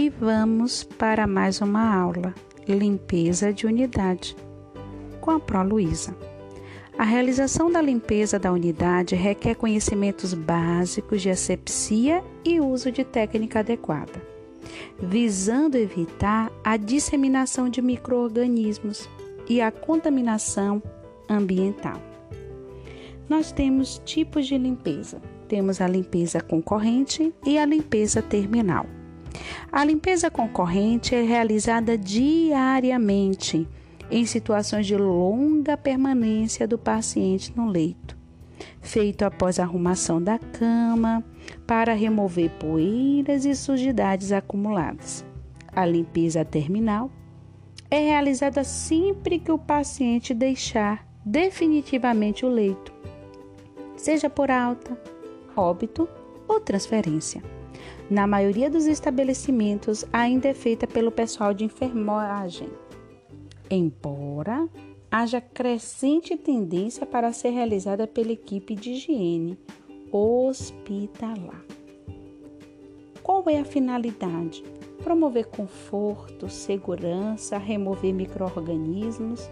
e vamos para mais uma aula, limpeza de unidade, com a Pro Luísa. A realização da limpeza da unidade requer conhecimentos básicos de asepsia e uso de técnica adequada, visando evitar a disseminação de microorganismos e a contaminação ambiental. Nós temos tipos de limpeza. Temos a limpeza concorrente e a limpeza terminal. A limpeza concorrente é realizada diariamente em situações de longa permanência do paciente no leito, feito após a arrumação da cama para remover poeiras e sujidades acumuladas. A limpeza terminal é realizada sempre que o paciente deixar definitivamente o leito, seja por alta, óbito ou transferência na maioria dos estabelecimentos, ainda é feita pelo pessoal de enfermagem, embora haja crescente tendência para ser realizada pela equipe de higiene hospitalar. Qual é a finalidade? Promover conforto, segurança, remover microorganismos,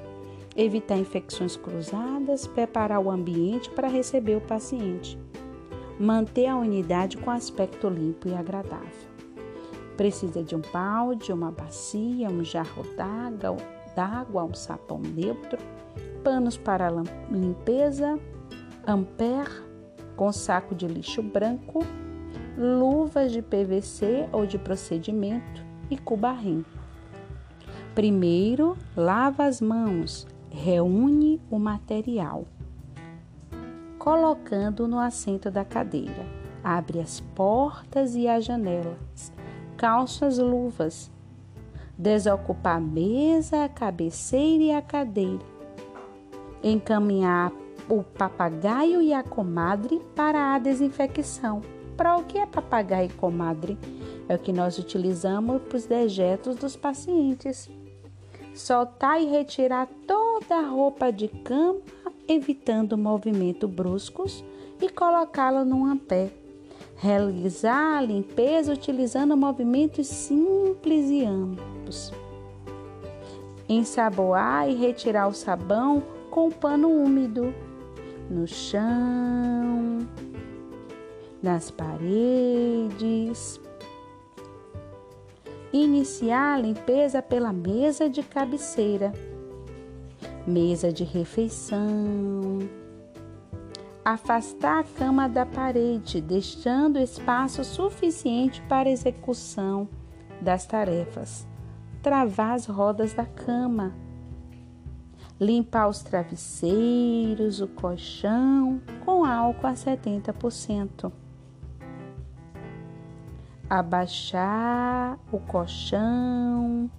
evitar infecções cruzadas, preparar o ambiente para receber o paciente manter a unidade com aspecto limpo e agradável. Precisa de um balde, uma bacia, um jarro d'água, um sapão neutro, panos para limpeza, ampere com saco de lixo branco, luvas de PVC ou de procedimento e cubarrim. Primeiro, lava as mãos, reúne o material colocando no assento da cadeira. Abre as portas e as janelas. Calça as luvas. Desocupa a mesa, a cabeceira e a cadeira. Encaminhar o papagaio e a comadre para a desinfecção. Para o que é papagaio e comadre? É o que nós utilizamos para os dejetos dos pacientes. Soltar e retirar toda a roupa de cama evitando movimentos bruscos e colocá-la num ampé. Realizar a limpeza utilizando movimentos simples e amplos. Ensaboar e retirar o sabão com pano úmido no chão, nas paredes. Iniciar a limpeza pela mesa de cabeceira mesa de refeição. Afastar a cama da parede, deixando espaço suficiente para execução das tarefas. Travar as rodas da cama. Limpar os travesseiros, o colchão com álcool a 70%. Abaixar o colchão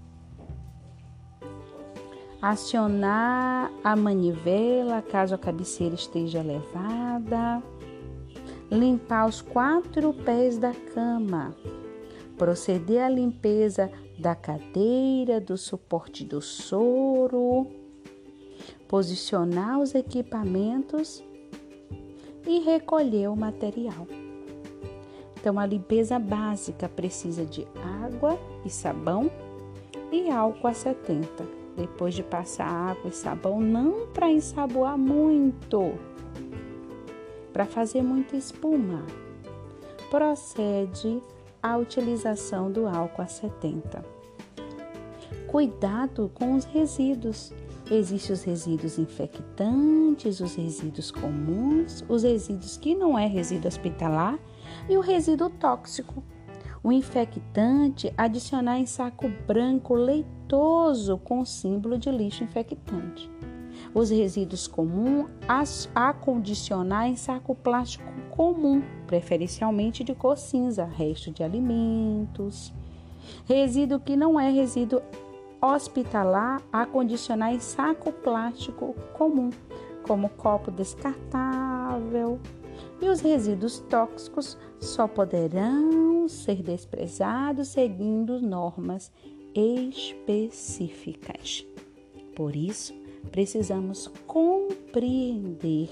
acionar a manivela caso a cabeceira esteja elevada, limpar os quatro pés da cama, proceder à limpeza da cadeira, do suporte do soro, posicionar os equipamentos e recolher o material. Então, a limpeza básica precisa de água e sabão e álcool a 70 depois de passar água e sabão, não para ensaboar muito, para fazer muita espuma. Procede a utilização do álcool a 70. Cuidado com os resíduos. Existem os resíduos infectantes, os resíduos comuns, os resíduos que não é resíduo hospitalar e o resíduo tóxico. O infectante adicionar em saco branco leitoso com símbolo de lixo infectante. Os resíduos comuns acondicionar em saco plástico comum, preferencialmente de cor cinza, resto de alimentos. Resíduo que não é resíduo hospitalar, acondicionar em saco plástico comum, como copo descartável, e os resíduos tóxicos só poderão ser desprezados seguindo normas específicas. Por isso, precisamos compreender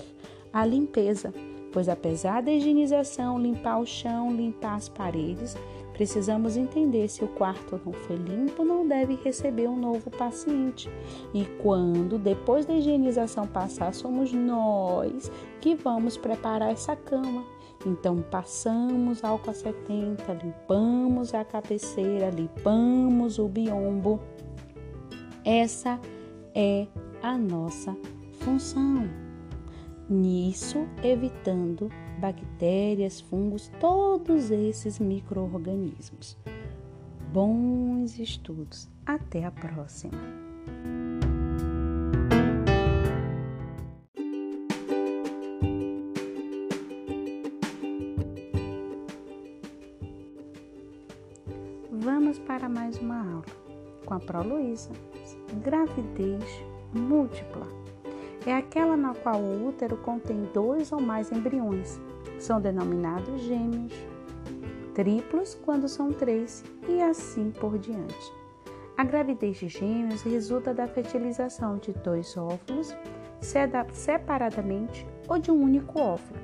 a limpeza, pois apesar da higienização, limpar o chão, limpar as paredes, Precisamos entender se o quarto não foi limpo, não deve receber um novo paciente. E quando, depois da higienização passar, somos nós que vamos preparar essa cama. Então, passamos álcool a 70, limpamos a cabeceira, limpamos o biombo. Essa é a nossa função. Nisso, evitando bactérias, fungos, todos esses micro-organismos. Bons estudos. Até a próxima! Mais uma aula com a Pro Luísa. Gravidez múltipla é aquela na qual o útero contém dois ou mais embriões. São denominados gêmeos, triplos quando são três e assim por diante. A gravidez de gêmeos resulta da fertilização de dois óvulos separadamente ou de um único óvulo.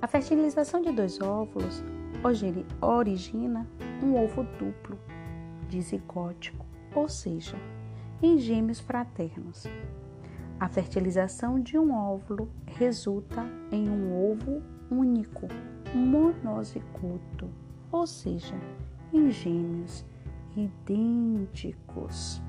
A fertilização de dois óvulos origina um ovo duplo, dizigótico, ou seja, em gêmeos fraternos. A fertilização de um óvulo resulta em um ovo único, monozigoto, ou seja, em gêmeos idênticos.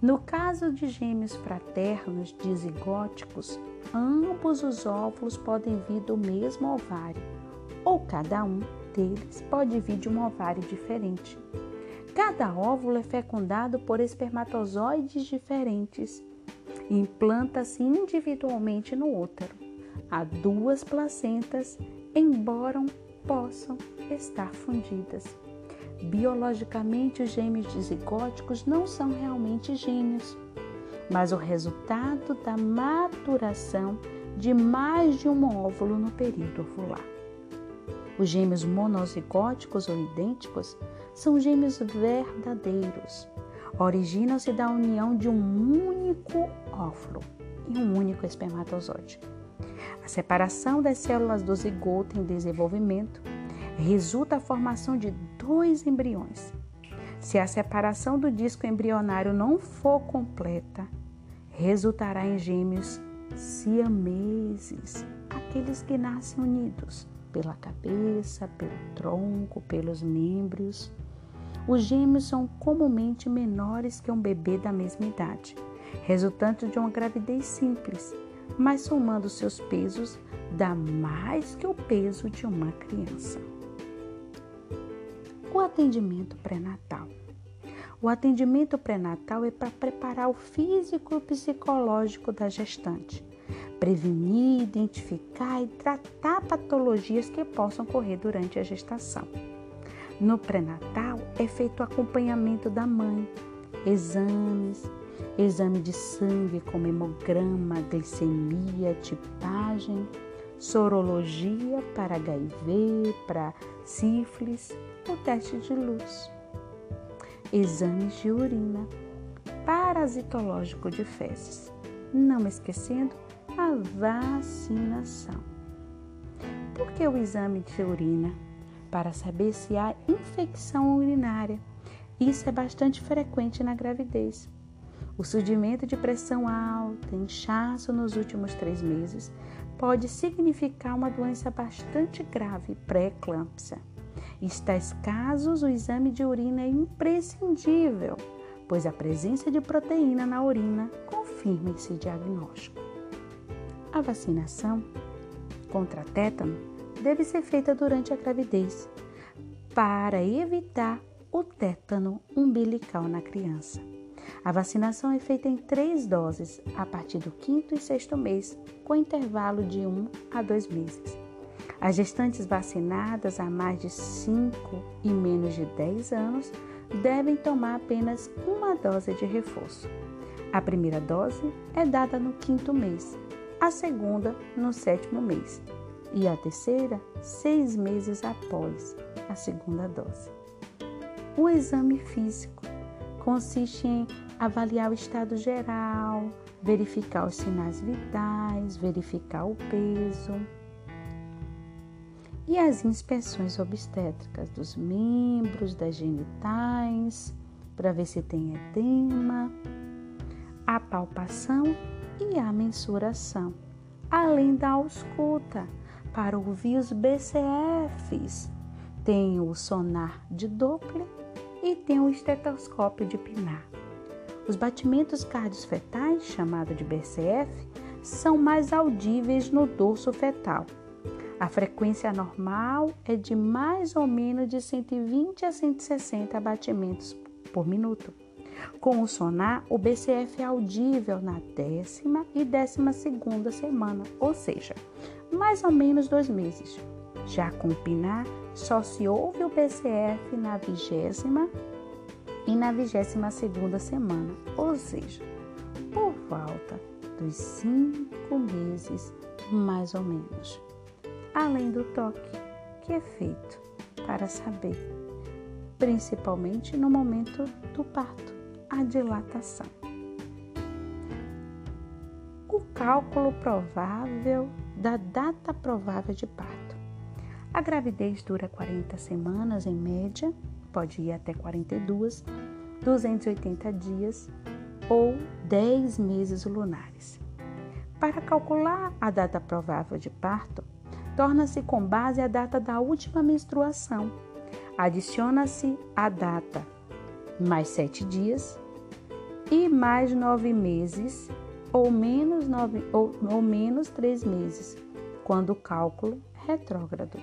No caso de gêmeos fraternos dizigóticos, ambos os óvulos podem vir do mesmo ovário, ou cada um deles pode vir de um ovário diferente. Cada óvulo é fecundado por espermatozoides diferentes implanta-se individualmente no útero. Há duas placentas, embora possam estar fundidas. Biologicamente, os gêmeos dizigóticos não são realmente gêmeos, mas o resultado da maturação de mais de um óvulo no período ovular. Os gêmeos monozigóticos ou idênticos são gêmeos verdadeiros, originam-se da união de um único óvulo e um único espermatozoide. A separação das células do zigoto em desenvolvimento resulta a formação de dois embriões. Se a separação do disco embrionário não for completa, resultará em gêmeos siameses, aqueles que nascem unidos pela cabeça, pelo tronco, pelos membros. Os gêmeos são comumente menores que um bebê da mesma idade, resultante de uma gravidez simples, mas somando seus pesos dá mais que o peso de uma criança. O atendimento pré-natal. O atendimento pré-natal é para preparar o físico e o psicológico da gestante, prevenir, identificar e tratar patologias que possam ocorrer durante a gestação. No pré-natal é feito o acompanhamento da mãe, exames, exame de sangue como hemograma, glicemia, tipagem, sorologia para HIV, para sífilis, o teste de luz, exames de urina, parasitológico de fezes, não esquecendo a vacinação. Por que o exame de urina? para saber se há infecção urinária. Isso é bastante frequente na gravidez. O surgimento de pressão alta, inchaço nos últimos três meses, pode significar uma doença bastante grave, pré-eclâmpsia. Em tais casos, o exame de urina é imprescindível, pois a presença de proteína na urina confirma esse diagnóstico. A vacinação contra tétano deve ser feita durante a gravidez para evitar o tétano umbilical na criança. A vacinação é feita em três doses a partir do quinto e sexto mês, com intervalo de um a dois meses. As gestantes vacinadas há mais de 5 e menos de 10 anos devem tomar apenas uma dose de reforço. A primeira dose é dada no quinto mês, a segunda no sétimo mês e a terceira seis meses após a segunda dose. O exame físico consiste em avaliar o estado geral, verificar os sinais vitais, verificar o peso. e as inspeções obstétricas dos membros, das genitais, para ver se tem edema, a palpação e a mensuração, além da ausculta para ouvir os BCFs. Tem o sonar de Doppler e tem o estetoscópio de Pinar. Os batimentos cardiofetais, chamado de BCF, são mais audíveis no dorso fetal a frequência normal é de mais ou menos de 120 a 160 batimentos por minuto. Com o sonar, o BCF é audível na décima e décima segunda semana, ou seja, mais ou menos dois meses. Já com o PINAR, só se ouve o BCF na vigésima e na vigésima segunda semana, ou seja, por volta dos cinco meses, mais ou menos além do toque, que é feito para saber, principalmente no momento do parto, a dilatação. O cálculo provável da data provável de parto. A gravidez dura 40 semanas em média, pode ir até 42, 280 dias ou 10 meses lunares. Para calcular a data provável de parto, torna-se com base a data da última menstruação. Adiciona-se a data mais sete dias e mais nove meses ou menos, nove, ou, ou menos três meses, quando o cálculo retrógrado.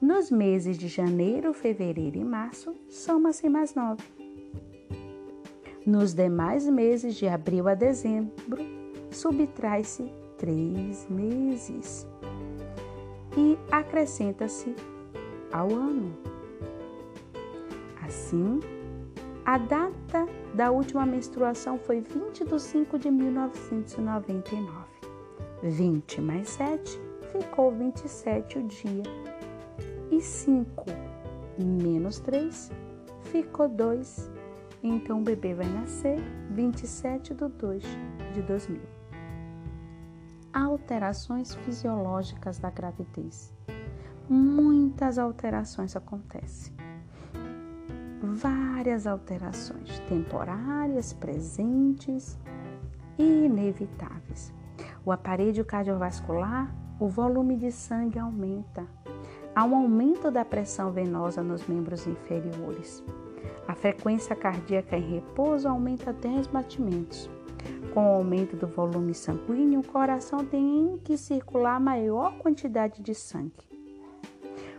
Nos meses de janeiro, fevereiro e março, soma-se mais nove. Nos demais meses, de abril a dezembro, subtrai-se três meses e acrescenta-se ao ano. Assim, a data da última menstruação foi 20 de 5 de 1999. 20 mais 7 ficou 27 o dia. E 5 menos 3 ficou 2. Então o bebê vai nascer 27 de 2 de 2000 alterações fisiológicas da gravidez. Muitas alterações acontecem. Várias alterações temporárias, presentes e inevitáveis. O aparelho cardiovascular, o volume de sangue aumenta. Há um aumento da pressão venosa nos membros inferiores. A frequência cardíaca em repouso aumenta 10 batimentos. Com o aumento do volume sanguíneo, o coração tem que circular maior quantidade de sangue.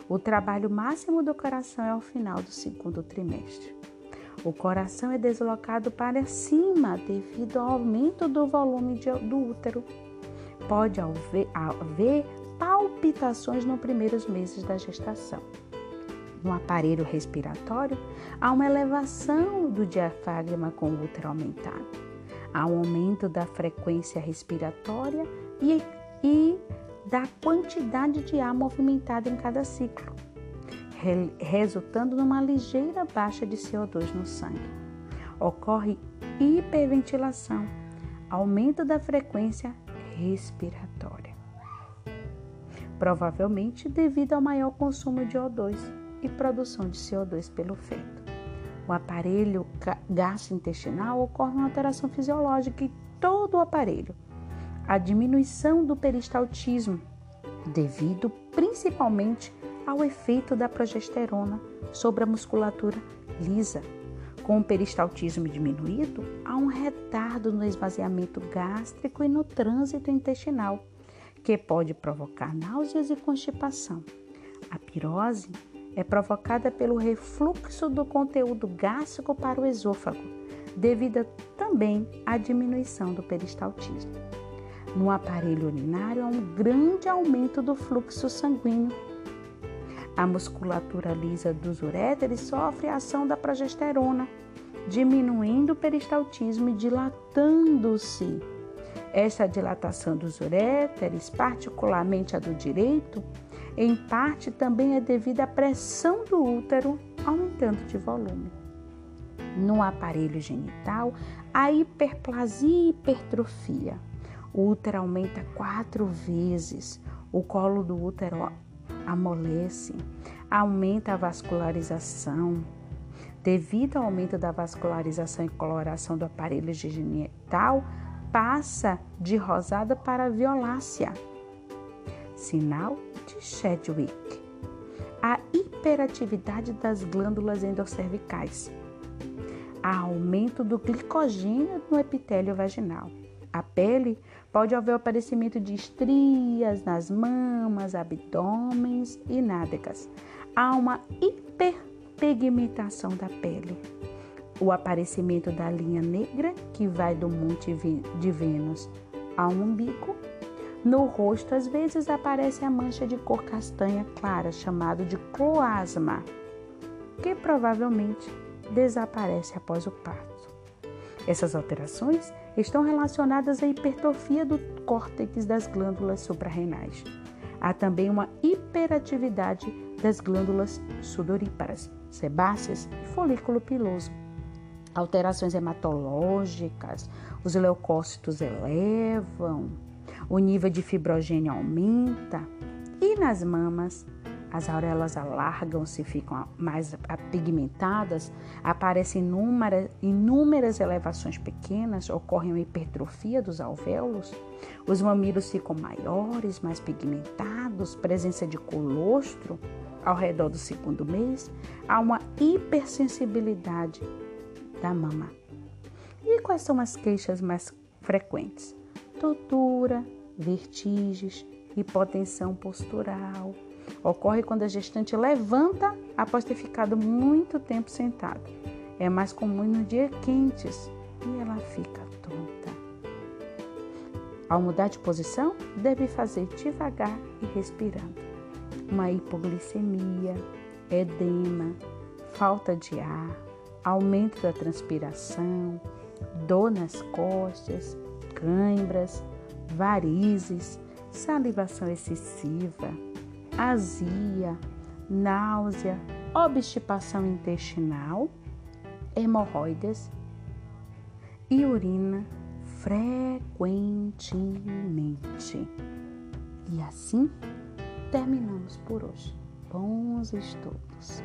O trabalho máximo do coração é ao final do segundo trimestre. O coração é deslocado para cima devido ao aumento do volume de, do útero. Pode haver, haver palpitações nos primeiros meses da gestação. No aparelho respiratório, há uma elevação do diafragma com o útero aumentado. Há um aumento da frequência respiratória e, e da quantidade de ar movimentado em cada ciclo, re, resultando numa ligeira baixa de CO2 no sangue. Ocorre hiperventilação, aumento da frequência respiratória. Provavelmente devido ao maior consumo de O2 e produção de CO2 pelo feto o aparelho gastrointestinal, ocorre uma alteração fisiológica em todo o aparelho. A diminuição do peristaltismo, devido principalmente ao efeito da progesterona sobre a musculatura lisa. Com o peristaltismo diminuído, há um retardo no esvaziamento gástrico e no trânsito intestinal, que pode provocar náuseas e constipação. A pirose é provocada pelo refluxo do conteúdo gástrico para o esôfago, devido também à diminuição do peristaltismo. No aparelho urinário há um grande aumento do fluxo sanguíneo. A musculatura lisa dos uréteres sofre a ação da progesterona, diminuindo o peristaltismo e dilatando-se. Essa dilatação dos uréteres, particularmente a do direito, em parte também é devido à pressão do útero aumentando de volume. No aparelho genital, a hiperplasia e hipertrofia. O útero aumenta quatro vezes, o colo do útero amolece, aumenta a vascularização. Devido ao aumento da vascularização e coloração do aparelho genital, passa de rosada para violácea. Sinal de Chadwick. A hiperatividade das glândulas endocervicais. Aumento do glicogênio no epitélio vaginal. A pele pode haver o aparecimento de estrias nas mamas, abdômenes e nádegas. Há uma hiperpigmentação da pele. O aparecimento da linha negra que vai do monte de Vênus ao umbigo. No rosto, às vezes, aparece a mancha de cor castanha clara, chamado de cloasma, que provavelmente desaparece após o parto. Essas alterações estão relacionadas à hipertrofia do córtex das glândulas suprarrenais. Há também uma hiperatividade das glândulas sudoríparas, sebáceas e folículo piloso. Alterações hematológicas, os leucócitos elevam, o nível de fibrogênio aumenta e nas mamas as auréolas alargam-se, ficam mais pigmentadas, aparecem inúmeras, inúmeras elevações pequenas, ocorre uma hipertrofia dos alvéolos, os mamilos ficam maiores, mais pigmentados, presença de colostro ao redor do segundo mês, há uma hipersensibilidade da mama. E quais são as queixas mais frequentes? Tortura, vertigens, hipotensão postural, Ocorre quando a gestante levanta após ter ficado muito tempo sentada. É mais comum nos dias quentes e ela fica tonta. Ao mudar de posição, deve fazer devagar e respirando. Uma hipoglicemia, edema, falta de ar, aumento da transpiração, dor nas costas, cãibras, varizes, salivação excessiva, azia, náusea, obstipação intestinal, hemorroidas e urina frequentemente. E assim terminamos por hoje. Bons estudos!